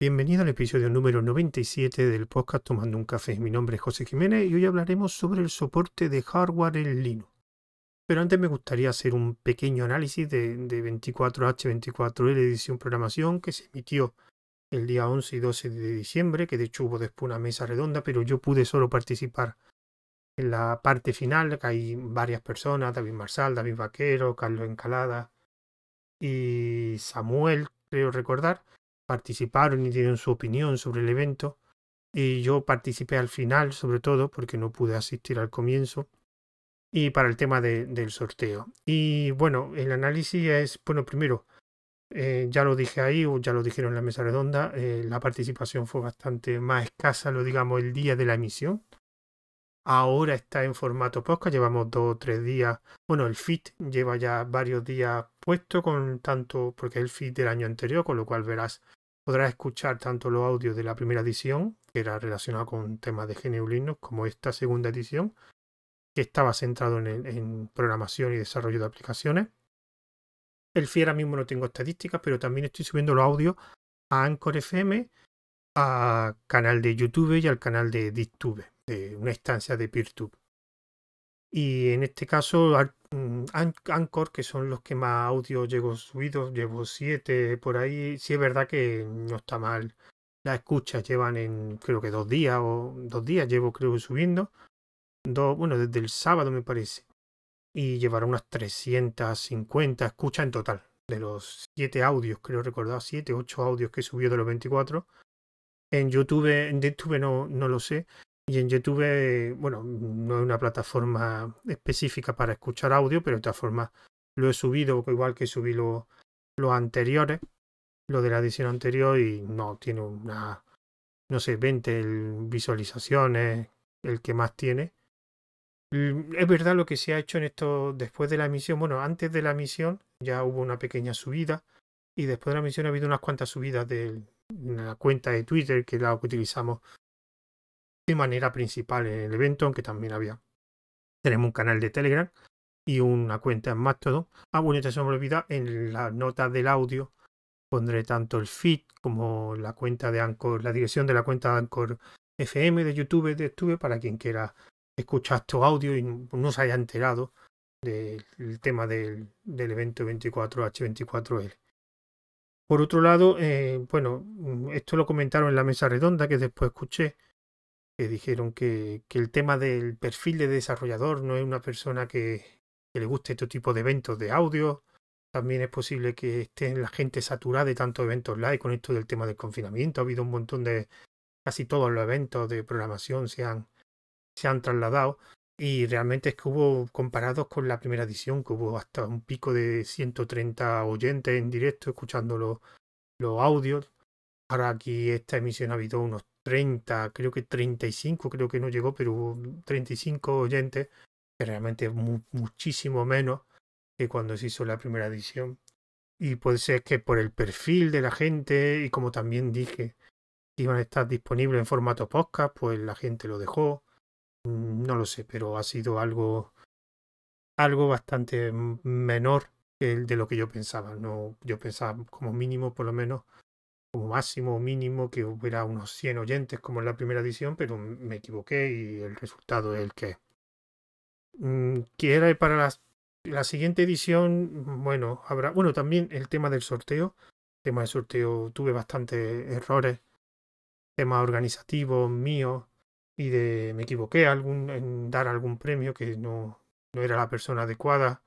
Bienvenido al episodio número 97 del podcast Tomando un Café. Mi nombre es José Jiménez y hoy hablaremos sobre el soporte de hardware en Linux. Pero antes me gustaría hacer un pequeño análisis de, 24H24L edición programación que se emitió el día 11 y 12 de diciembre, que de hecho hubo después una mesa redonda, pero yo pude solo participar en la parte final, que hay varias personas, David Marsal, David Vaquero, Carlos Encalada y Samuel, creo recordar participaron y dieron su opinión sobre el evento. Y yo participé al final, sobre todo, porque no pude asistir al comienzo. Y para el tema del sorteo. Y bueno, el análisis es, bueno, primero, eh, ya lo dije ahí, o ya lo dijeron en la mesa redonda, eh, la participación fue bastante más escasa, lo digamos, el día de la emisión. Ahora está en formato podcast, llevamos dos o tres días. Bueno, el feed lleva ya varios días puesto con tanto, porque es el feed del año anterior, con lo cual verás Podrás escuchar tanto los audios de la primera edición, que era relacionado con temas de GNU Linux, como esta segunda edición, que estaba centrado en, programación y desarrollo de aplicaciones. El FI ahora mismo no tengo estadísticas, pero también estoy subiendo los audios a Anchor FM, a canal de YouTube y al canal de DisTube, de una instancia de PeerTube. Y en este caso, Anchor, que son los que más audio llevo subidos, llevo siete por ahí. Sí es verdad que no está mal. Las escuchas llevan en creo que dos días o dos días llevo creo subiendo. Dos, bueno, desde el sábado me parece. Y llevará unas 350 escuchas en total. De los siete audios, creo recordar, siete, ocho audios que subió de los 24. En YouTube, en YouTube no, no lo sé. Y en YouTube, bueno, no es una plataforma específica para escuchar audio, pero de todas formas lo he subido, igual que subí los anteriores, lo de la edición anterior, y no tiene una, no sé, 20 visualizaciones, el que más tiene. Es verdad lo que se ha hecho en esto después de la emisión. Bueno, antes de la emisión ya hubo una pequeña subida y después de la emisión ha habido unas cuantas subidas de la cuenta de Twitter que la utilizamos de manera principal en el evento, aunque también había. Tenemos un canal de Telegram y una cuenta en Mastodon. Ah, bueno, ya se me olvida, en la nota del audio pondré tanto el feed como la cuenta de Anchor, la dirección de la cuenta de Anchor FM de YouTube de YouTube para quien quiera escuchar estos audio y no se haya enterado del tema del, del evento 24H24L. Por otro lado, eh, bueno, esto lo comentaron en la mesa redonda que después escuché que dijeron que, el tema del perfil de desarrollador no es una persona que, le guste este tipo de eventos de audio. También es posible que esté la gente saturada de tantos eventos live con esto del tema del confinamiento. Ha habido un montón de, casi todos los eventos de programación se han, se han trasladado. Y realmente es que hubo, comparados con la primera edición, que hubo hasta un pico de 130 oyentes en directo escuchando los, los audios. Ahora aquí esta emisión ha habido unos 30, creo que 35, creo que no llegó, pero 35 oyentes, que realmente muchísimo menos que cuando se hizo la primera edición. Y puede ser que por el perfil de la gente y como también dije iban a estar disponibles en formato podcast, pues la gente lo dejó. Mm, no lo sé, pero ha sido algo algo bastante menor que de lo que yo pensaba. No, yo pensaba como mínimo por lo menos como máximo mínimo que hubiera unos 100 oyentes como en la primera edición, pero me equivoqué y el resultado es el que mm, Quiera para la, la, siguiente edición, bueno, habrá, bueno, también el tema del sorteo, el tema del sorteo tuve bastantes errores, tema organizativo mío y de me equivoqué algún, en dar algún premio que no, no era la persona adecuada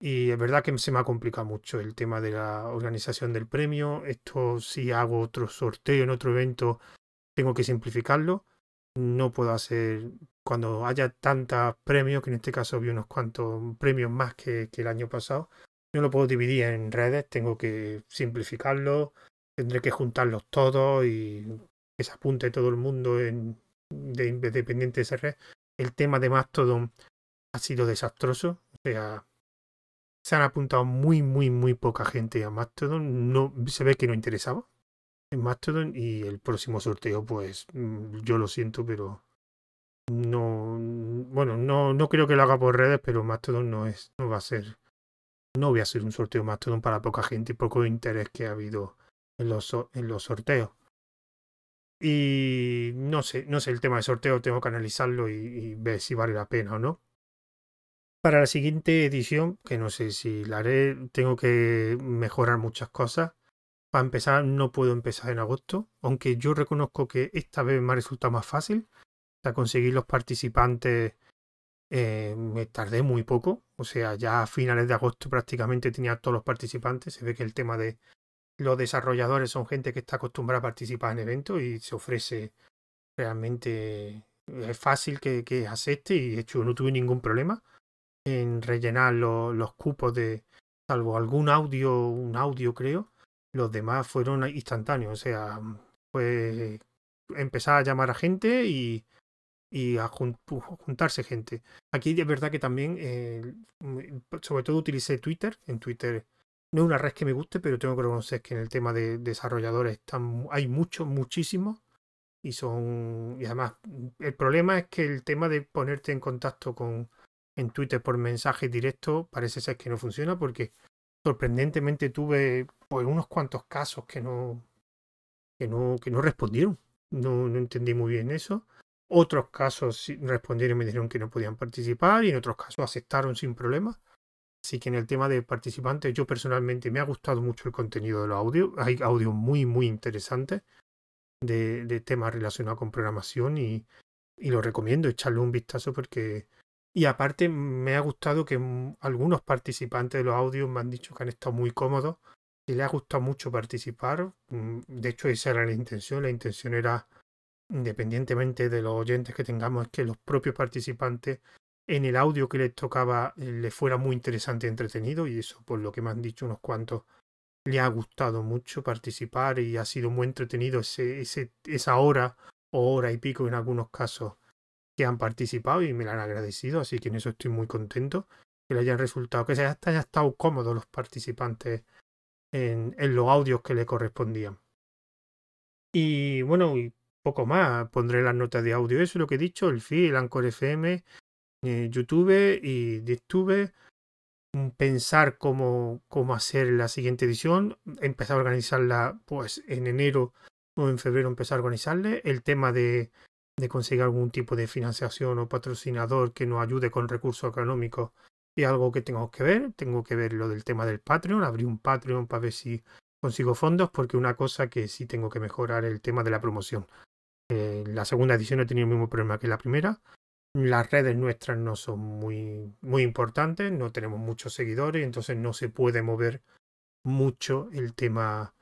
y es verdad que se me ha complicado mucho el tema de la organización del premio. Esto si hago otro sorteo en otro evento, tengo que simplificarlo. No puedo hacer cuando haya tantos premios, que en este caso había unos cuantos premios más que, el año pasado. No lo puedo dividir en redes, tengo que simplificarlo. Tendré que juntarlos todos y que se apunte todo el mundo en, de, de esa red. El tema de Mastodon ha sido desastroso. O sea, se han apuntado muy, muy, muy poca gente a Mastodon. No, se ve que no interesaba en Mastodon y el próximo sorteo, pues mm, yo lo siento, pero no, bueno, no, no creo que lo haga por redes, pero Mastodon no es, no va a ser, no voy a hacer un sorteo Mastodon para poca gente y poco interés que ha habido en los, en los sorteos. Y no sé, no sé el tema de sorteo, tengo que analizarlo y, ver si vale la pena o no. Para la siguiente edición, que no sé si la haré, tengo que mejorar muchas cosas. Para empezar, no puedo empezar en agosto, aunque yo reconozco que esta vez me ha resultado más fácil. O conseguir los participantes eh, me tardé muy poco. O sea, ya a finales de agosto prácticamente tenía todos los participantes. Se ve que el tema de los desarrolladores son gente que está acostumbrada a participar en eventos y se ofrece realmente. Es fácil que, que acepte y de hecho no tuve ningún problema en rellenar los cupos de. Salvo algún audio, un audio creo. Los demás fueron instantáneos. O sea, fue empezar a llamar a gente y y a juntarse gente. Aquí es verdad que también, eh, sobre todo utilicé Twitter. En Twitter no es una red que me guste, pero tengo que reconocer que en el tema de desarrolladores están, hay muchos, muchísimos. Y son. Y además, el problema es que el tema de ponerte en contacto con en Twitter por mensaje directo parece ser que no funciona porque sorprendentemente tuve pues unos cuantos casos que no que no que no respondieron. No, no entendí muy bien eso. Otros casos respondieron y me dijeron que no podían participar y en otros casos aceptaron sin problema. Así que en el tema de participantes, yo personalmente me ha gustado mucho el contenido de los audios. Hay audios muy, muy interesantes de, de temas relacionados con programación y, y lo recomiendo echarle un vistazo porque... Y aparte me ha gustado que algunos participantes de los audios me han dicho que han estado muy cómodos y les ha gustado mucho participar. Mm, de hecho, esa era la intención. La intención era independientemente de los oyentes que tengamos, es que los propios participantes en el audio que les tocaba eh, les fuera muy interesante y entretenido y eso por lo que me han dicho unos cuantos le ha gustado mucho participar y ha sido muy entretenido ese, ese, esa hora o hora y pico en algunos casos que han participado y me lo han agradecido, así que en eso estoy muy contento que le hayan resultado, que se hayan estado cómodos los participantes en, en los audios que le correspondían. Y bueno, y poco más. Pondré las notas de audio, eso es lo que he dicho, el feed, el Anchor FM, eh, YouTube y YouTube. Mm, pensar cómo, cómo hacer la siguiente edición. Empezar a organizarla pues en enero o en febrero empezar a organizarle. El tema de, de conseguir algún tipo de financiación o patrocinador que nos ayude con recursos económicos y algo que tengo que ver. Tengo que ver lo del tema del Patreon, abrir un Patreon para ver si consigo fondos, porque una cosa que sí tengo que mejorar es el tema de la promoción. Eh, la segunda edición no tenido el mismo problema que la primera. Las redes nuestras no son muy, muy importantes, no tenemos muchos seguidores, entonces no se puede mover mucho el tema,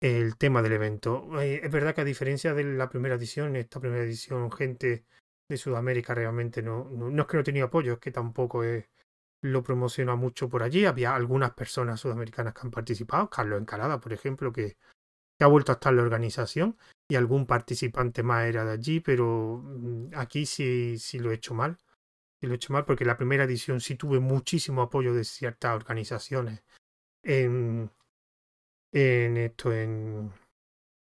el tema del evento. Eh, es verdad que a diferencia de la primera edición, esta primera edición, gente de Sudamérica realmente no, no, es que no tenía apoyo, es que tampoco lo promociona mucho por allí. Había algunas personas sudamericanas que han participado, Carlos Encalada, por ejemplo, que, que ha vuelto a estar en la organización y algún participante más era de allí, pero mm, aquí sí, sí lo he hecho mal. Sí lo he hecho mal porque la primera edición sí tuve muchísimo apoyo de ciertas organizaciones en, en esto, en,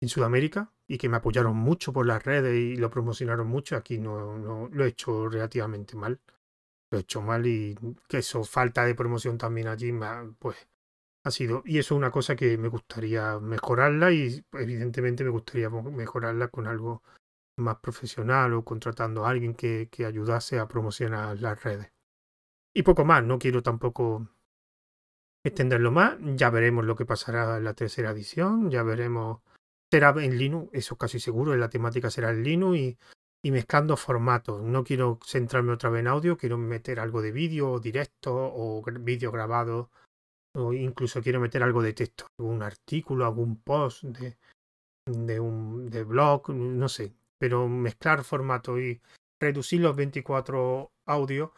en Sudamérica y que me apoyaron mucho por las redes y lo promocionaron mucho. Aquí no, no lo he hecho relativamente mal. Lo he hecho mal y que eso, falta de promoción también allí, pues ha sido, y eso es una cosa que me gustaría mejorarla y evidentemente me gustaría mejorarla con algo más profesional o contratando a alguien que, que ayudase a promocionar las redes. Y poco más, no quiero tampoco extenderlo más, ya veremos lo que pasará en la tercera edición, ya veremos, será en Linux, eso casi seguro, la temática será en Linux y, y mezclando formatos. No quiero centrarme otra vez en audio, quiero meter algo de vídeo directo o vídeo grabado o incluso quiero meter algo de texto, algún artículo, algún post de, de un de blog, no sé, pero mezclar formato y reducir los 24 audios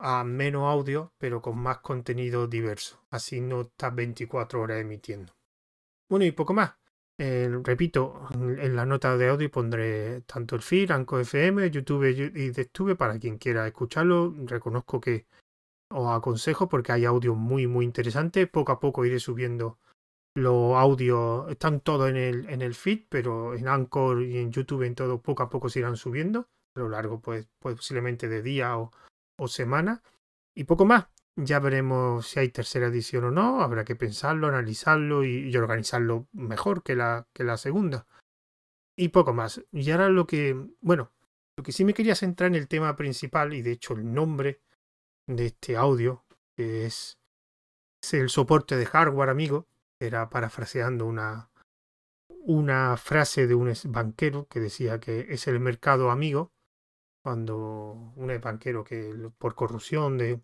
a menos audio, pero con más contenido diverso. Así no estás 24 horas emitiendo. Bueno, y poco más. Eh, repito, en la nota de audio pondré tanto el feed, Anco FM, YouTube y YouTube para quien quiera escucharlo. Reconozco que os aconsejo porque hay audio muy muy interesante. Poco a poco iré subiendo los audios, están todos en el, en el feed, pero en Anchor y en YouTube en todo poco a poco se irán subiendo a lo largo pues, posiblemente de día o, o semana. Y poco más. Ya veremos si hay tercera edición o no, habrá que pensarlo, analizarlo y, organizarlo mejor que la, que la segunda. Y poco más. Y ahora lo que, bueno, lo que sí me quería centrar en el tema principal y de hecho el nombre de este audio, que es, es el soporte de hardware amigo, era parafraseando una, una frase de un banquero que decía que es el mercado amigo, cuando un banquero que por corrupción de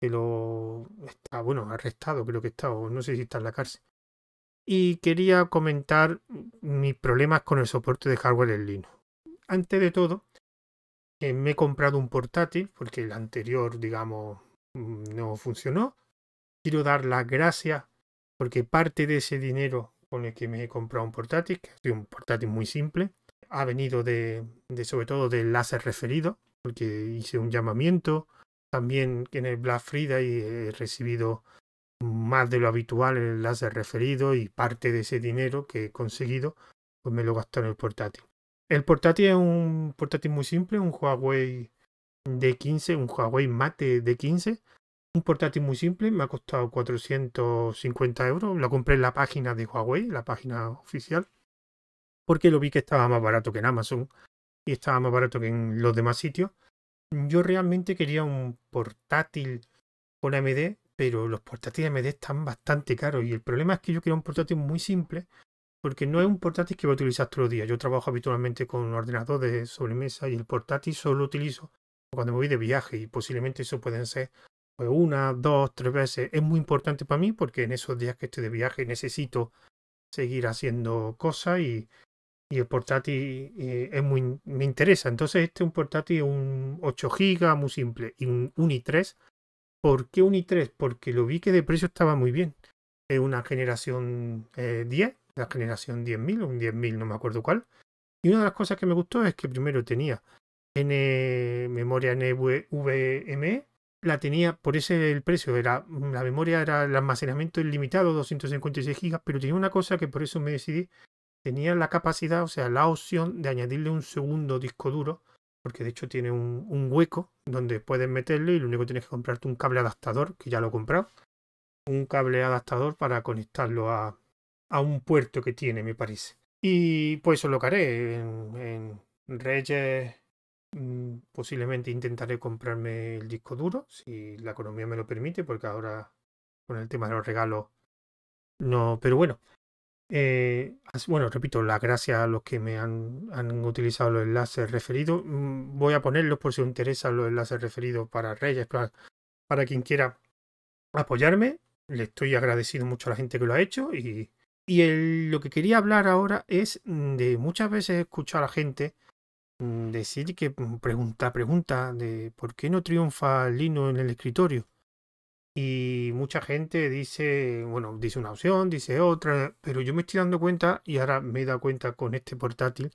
que lo está, bueno, arrestado, creo que está, o no sé si está en la cárcel. Y quería comentar mis problemas con el soporte de hardware en Linux. Antes de todo, eh, me he comprado un portátil, porque el anterior, digamos, mm, no funcionó. Quiero dar las gracias, porque parte de ese dinero con el que me he comprado un portátil, que es un portátil muy simple, ha venido de, de sobre todo del láser referido, porque hice un llamamiento también en el Black Friday he recibido más de lo habitual el láser referido y parte de ese dinero que he conseguido pues me lo gasto en el portátil. El portátil es un portátil muy simple, un Huawei D15, un Huawei Mate D15. Un portátil muy simple, me ha costado 450 euros. Lo compré en la página de Huawei, la página oficial, porque lo vi que estaba más barato que en Amazon y estaba más barato que en los demás sitios. Yo realmente quería un portátil con AMD, pero los portátiles AMD están bastante caros y el problema es que yo quiero un portátil muy simple porque no es un portátil que voy a utilizar todos los días. Yo trabajo habitualmente con un ordenador de sobremesa y el portátil solo lo utilizo cuando me voy de viaje y posiblemente eso pueden ser pues, una, dos, tres veces. Es muy importante para mí porque en esos días que estoy de viaje necesito seguir haciendo cosas y y el portátil eh, es muy, me interesa. Entonces este es un portátil un 8 GB muy simple y un, un i3. ¿Por qué un i3? Porque lo vi que de precio estaba muy bien. Es una generación 10, eh, la generación 10.000 o un 10.000, no me acuerdo cuál. Y una de las cosas que me gustó es que primero tenía N memoria NVMe, la tenía por ese el precio, era la memoria era el almacenamiento ilimitado, 256 GB, pero tenía una cosa que por eso me decidí tenía la capacidad, o sea, la opción de añadirle un segundo disco duro, porque de hecho tiene un, hueco donde puedes meterle y lo único que tienes que comprarte un cable adaptador, que ya lo he comprado, un cable adaptador para conectarlo a, a un puerto que tiene, me parece. Y pues eso lo haré en, en Reyes. Mm, posiblemente intentaré comprarme el disco duro, si la economía me lo permite, porque ahora con el tema de los regalos no. Pero bueno, eh, bueno, repito, las gracias a los que me han, utilizado los enlaces referidos. Mm, voy a ponerlos por si os interesan los enlaces referidos para Reyes, para, para quien quiera apoyarme. Le estoy agradecido mucho a la gente que lo ha hecho. Y, y lo que quería hablar ahora es de muchas veces escuchar a la gente mm, decir que mm, pregunta, pregunta de por qué no triunfa Lino en el escritorio. Y mucha gente dice, bueno, dice una opción, dice otra, pero yo me estoy dando cuenta, y ahora me he dado cuenta con este portátil,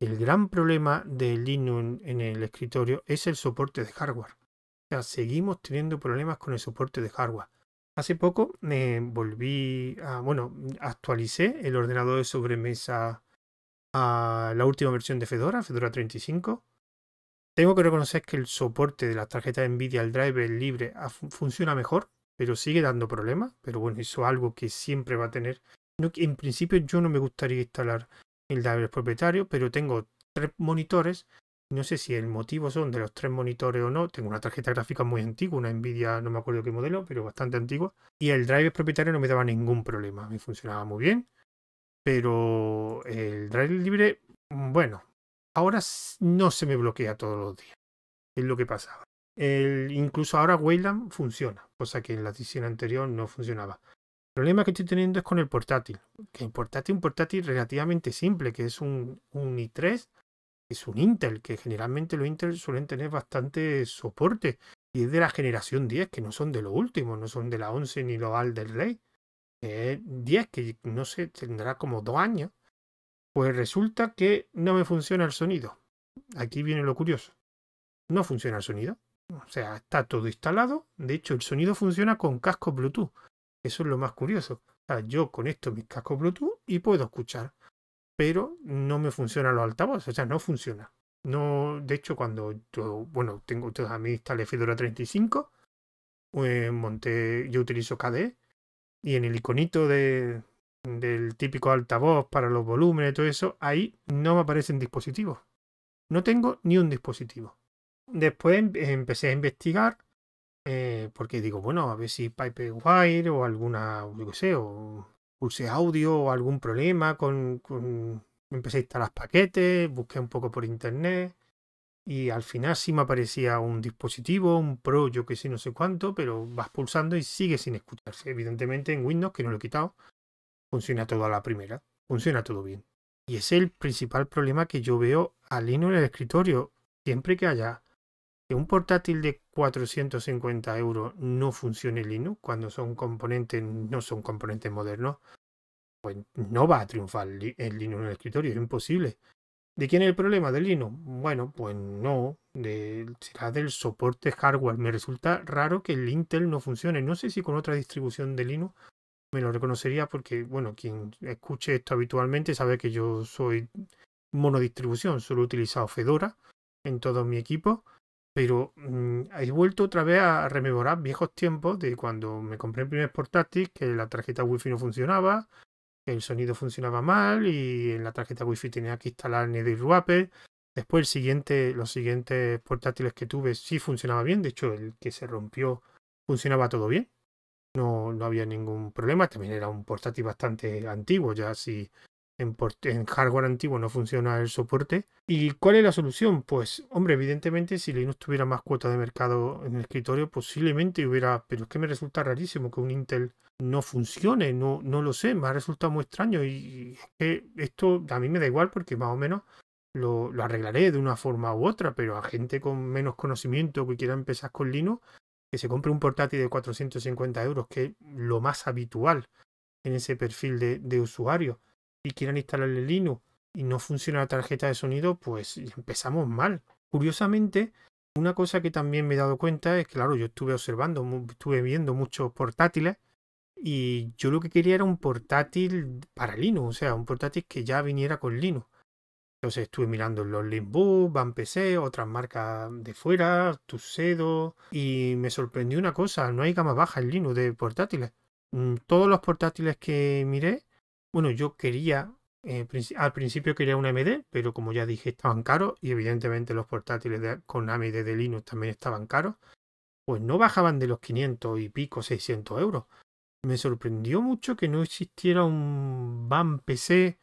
el gran problema de Linux en el escritorio es el soporte de hardware. O sea, seguimos teniendo problemas con el soporte de hardware. Hace poco me volví a, bueno, actualicé el ordenador de sobremesa a la última versión de Fedora, Fedora 35, tengo que reconocer que el soporte de la tarjeta Nvidia, el driver libre, funciona mejor, pero sigue dando problemas. Pero bueno, eso es algo que siempre va a tener. en principio yo no me gustaría instalar el driver propietario, pero tengo tres monitores. No sé si el motivo son de los tres monitores o no. Tengo una tarjeta gráfica muy antigua, una Nvidia, no me acuerdo qué modelo, pero bastante antigua. Y el driver propietario no me daba ningún problema. Me funcionaba muy bien. Pero el driver libre, bueno, ahora no se me bloquea todos los días. Es lo que pasaba. incluso ahora Wayland funciona, cosa que en la edición anterior no funcionaba. El problema que estoy teniendo es con el portátil. Que el portátil es un portátil relativamente simple, que es un, un i3, es un Intel, que generalmente los Intel suelen tener bastante soporte. Y es de la generación 10, que no son de lo último, no son de la 11 ni los Alder Lake. Es 10, que no sé, tendrá como dos años. Pues resulta que no me funciona el sonido. Aquí viene lo curioso. No funciona el sonido. O sea, está todo instalado. De hecho, el sonido funciona con casco Bluetooth. Eso es lo más curioso. O yo conecto mis cascos Bluetooth y puedo escuchar. Pero no me funcionan los altavoces. O sea, no funciona. No, de hecho, cuando yo, bueno, tengo toda mi instalé Fedora 35, eh, monté, yo utilizo KDE y en el iconito de, del típico altavoz para los volúmenes todo eso, ahí no me aparecen dispositivos. No tengo ni un dispositivo. Después em, empecé a investigar eh, porque digo, bueno, a ver si Pipewire o alguna, yo qué sé, o pulse audio o algún problema con, con... Empecé a instalar paquetes, busqué un poco por internet y al final sí me aparecía un dispositivo, un Pro, yo que sé, no sé cuánto, pero vas pulsando y sigue sin escucharse. Evidentemente en Windows, que no lo he quitado, funciona todo a la primera, funciona todo bien. Y es el principal problema que yo veo al Linux en el escritorio. Siempre que haya que un portátil de 450 euros no funcione Linux, cuando son componentes, no son componentes modernos, pues no va a triunfar el Linux en el escritorio, es imposible. ¿De quién es el problema? ¿Del Linux? Bueno, pues no, será del soporte hardware. Me resulta raro que el Intel no funcione. No sé si con otra distribución de Linux me lo reconocería porque, bueno, quien escuche esto habitualmente sabe que yo soy monodistribución. Solo he utilizado Fedora en todo mi equipo. Pero mm, he vuelto otra vez a rememorar viejos tiempos de cuando me compré el primer portátil, que la tarjeta wifi no funcionaba, el sonido funcionaba mal y en la tarjeta wifi tenía que instalar NetherWrapper. Después el siguiente, los siguientes portátiles que tuve sí funcionaba bien, de hecho el que se rompió funcionaba todo bien. No, no había ningún problema, también era un portátil bastante antiguo, ya si en, hardware antiguo no funciona el soporte. ¿Y cuál es la solución? Pues, hombre, evidentemente si Linux tuviera más cuota de mercado en el escritorio, posiblemente hubiera, pero es que me resulta rarísimo que un Intel no funcione, no, no lo sé, me ha resultado muy extraño y es que esto a mí me da igual porque más o menos lo, lo, arreglaré de una forma u otra, pero a gente con menos conocimiento que quiera empezar con Linux, que se compre un portátil de 450 euros, que es lo más habitual en ese perfil de, de usuario, y quieran instalarle Linux y no funciona la tarjeta de sonido, pues empezamos mal. Curiosamente, una cosa que también me he dado cuenta es que, claro, yo estuve observando, estuve viendo muchos portátiles y yo lo que quería era un portátil para Linux, o sea, un portátil que ya viniera con Linux. Entonces estuve mirando los Linkbook, Van PC, otras marcas de fuera, Tuxedo, y me sorprendió una cosa, no hay gama baja en Linux de portátiles. Mm, todos los portátiles que miré, bueno, yo quería, eh, al principio quería una AMD, pero como ya dije, estaban caros, y evidentemente los portátiles con AMD de Linux también estaban caros, pues no bajaban de los 500 y pico, 600 euros me sorprendió mucho que no existiera un BAM PC,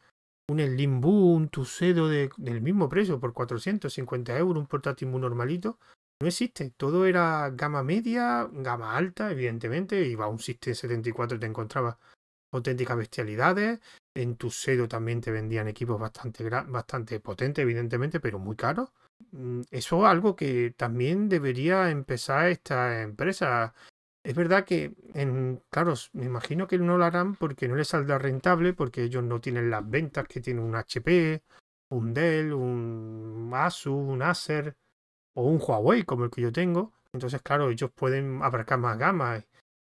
un Slimbook, un Tuxedo de, del mismo precio, por 450 euros, un portátil muy normalito. No existe. Todo era gama media, gama alta, evidentemente. Iba a un System 74 y te encontrabas auténticas bestialidades. En Tuxedo también te vendían equipos bastante, bastante potentes, evidentemente, pero muy caros. Mm, eso es algo que también debería empezar esta empresa es verdad que, en, claro, me imagino que no lo harán porque no les saldrá rentable, porque ellos no tienen las ventas que tiene un HP, un Dell, un Asus, un Acer o un Huawei como el que yo tengo. Entonces, claro, ellos pueden abarcar más gamas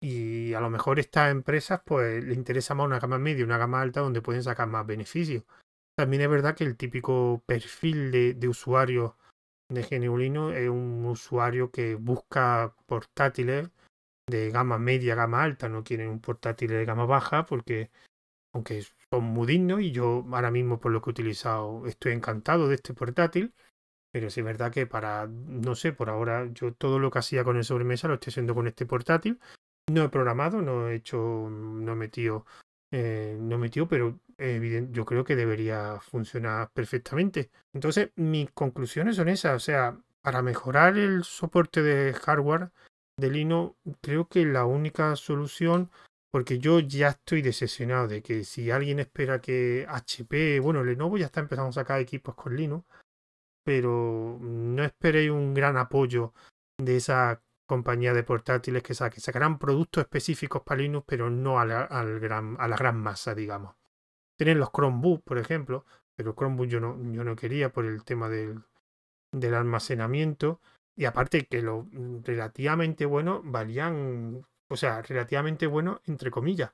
y a lo mejor estas empresas pues les interesa más una gama media, una gama alta donde pueden sacar más beneficios. También es verdad que el típico perfil de, de usuario de Geneulino es un usuario que busca portátiles de gama media, gama alta, no quieren un portátil de gama baja porque aunque son muy dignos y yo ahora mismo por lo que he utilizado estoy encantado de este portátil, pero es verdad que para, no sé, por ahora yo todo lo que hacía con el sobremesa lo estoy haciendo con este portátil. No he programado, no he hecho, no he metido, eh, no he metido, pero evidente, yo creo que debería funcionar perfectamente. Entonces, mis conclusiones son esas, o sea, para mejorar el soporte de hardware de Linux, creo que la única solución, porque yo ya estoy decepcionado de que si alguien espera que HP, bueno, Lenovo ya está empezando a sacar equipos con Linux, pero no esperéis un gran apoyo de esa compañía de portátiles que saque. Sacarán productos específicos para Linux, pero no a la, al gran, a la gran masa, digamos. Tienen los Chromebook, por ejemplo, pero Chromebook yo no, yo no quería por el tema del, del almacenamiento. Y aparte que lo mm, relativamente bueno valían, o sea, relativamente bueno entre comillas.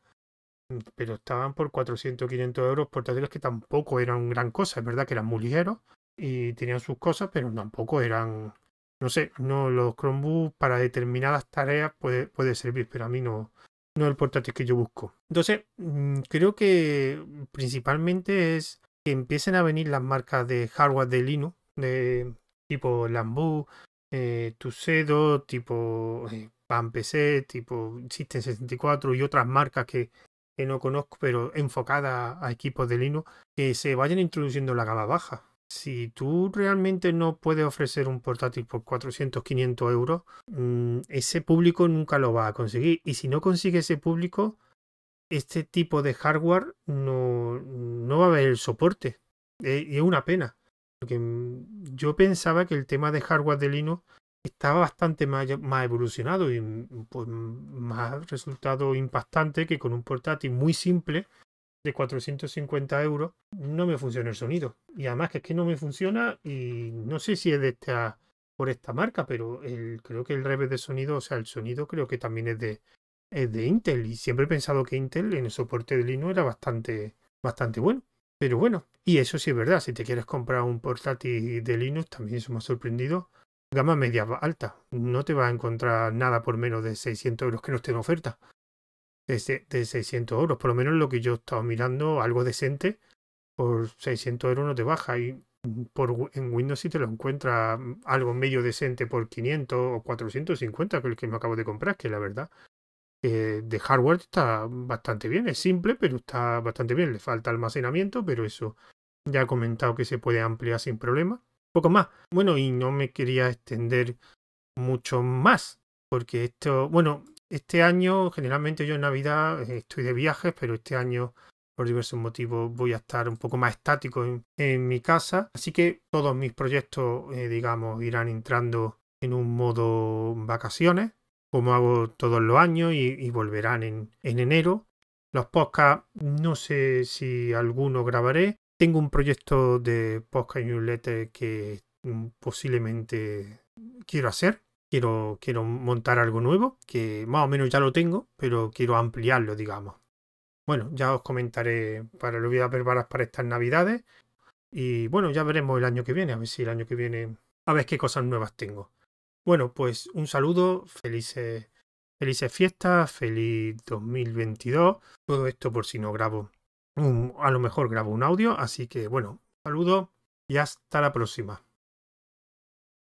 Mm, pero estaban por 400 500 euros portátiles que tampoco eran gran cosa. Es verdad que eran muy ligeros y tenían sus cosas, pero tampoco eran no sé, no los Chromebooks para determinadas tareas puede, puede servir, pero a mí no, no el portátil que yo busco. Entonces, mm, creo que principalmente es que empiecen a venir las marcas de hardware de Linux, de tipo Lambu, eh, Tuxedo, tipo eh, PC, tipo System 64 y otras marcas que, que no conozco, pero enfocadas a equipos de Linux, que se vayan introduciendo en la gama baja si tú realmente no puedes ofrecer un portátil por 400, 500 euros, mm, ese público nunca lo va a conseguir. Y si no consigue ese público, este tipo de hardware no, no va a haber el soporte. Eh, es una pena. Porque mm, yo pensaba que el tema de hardware de Linux estaba bastante más, evolucionado y mm, pues, más resultado impactante que con un portátil muy simple de 450 euros, no me funciona el sonido. Y además que es que no me funciona y no sé si es de esta por esta marca, pero el, creo que el revés de sonido, o sea, el sonido creo que también es de, es de Intel. Y siempre he pensado que Intel en el soporte de Linux era bastante, bastante bueno. Pero bueno, y eso sí es verdad, si te quieres comprar un portátil de Linux, también eso me ha sorprendido. Gama media alta, no te vas a encontrar nada por menos de 600 euros que no esté en oferta de, de 600 euros. Por lo menos lo que yo he estado mirando, algo decente, por 600 euros no te baja. Y por, en Windows si te lo encuentras mm, algo medio decente por 500 o 450, que es el que me acabo de comprar, que la verdad de hardware está bastante bien. Es simple, pero está bastante bien. Le falta almacenamiento, pero eso ya he comentado que se puede ampliar sin problema. Poco más. Bueno, y no me quería extender mucho más, porque esto, bueno, este año, generalmente yo en Navidad eh, estoy de viajes, pero este año por diversos motivos voy a estar un poco más estático en, mi casa. Así que todos mis proyectos, eh, digamos, irán entrando en un modo vacaciones, como hago todos los años, y, volverán en, en, enero. Los podcasts, no sé si alguno grabaré. Tengo un proyecto de podcast newsletter que mm, posiblemente quiero hacer quiero, quiero montar algo nuevo, que más o menos ya lo tengo, pero quiero ampliarlo, digamos. Bueno, ya os comentaré para lo voy a preparadas para estas navidades. Y bueno, ya veremos el año que viene, a ver si el año que viene, a ver qué cosas nuevas tengo. Bueno, pues un saludo, felices, felices fiestas, feliz 2022. Todo esto por si no grabo, a lo mejor grabo un audio, así que bueno, saludo y hasta la próxima.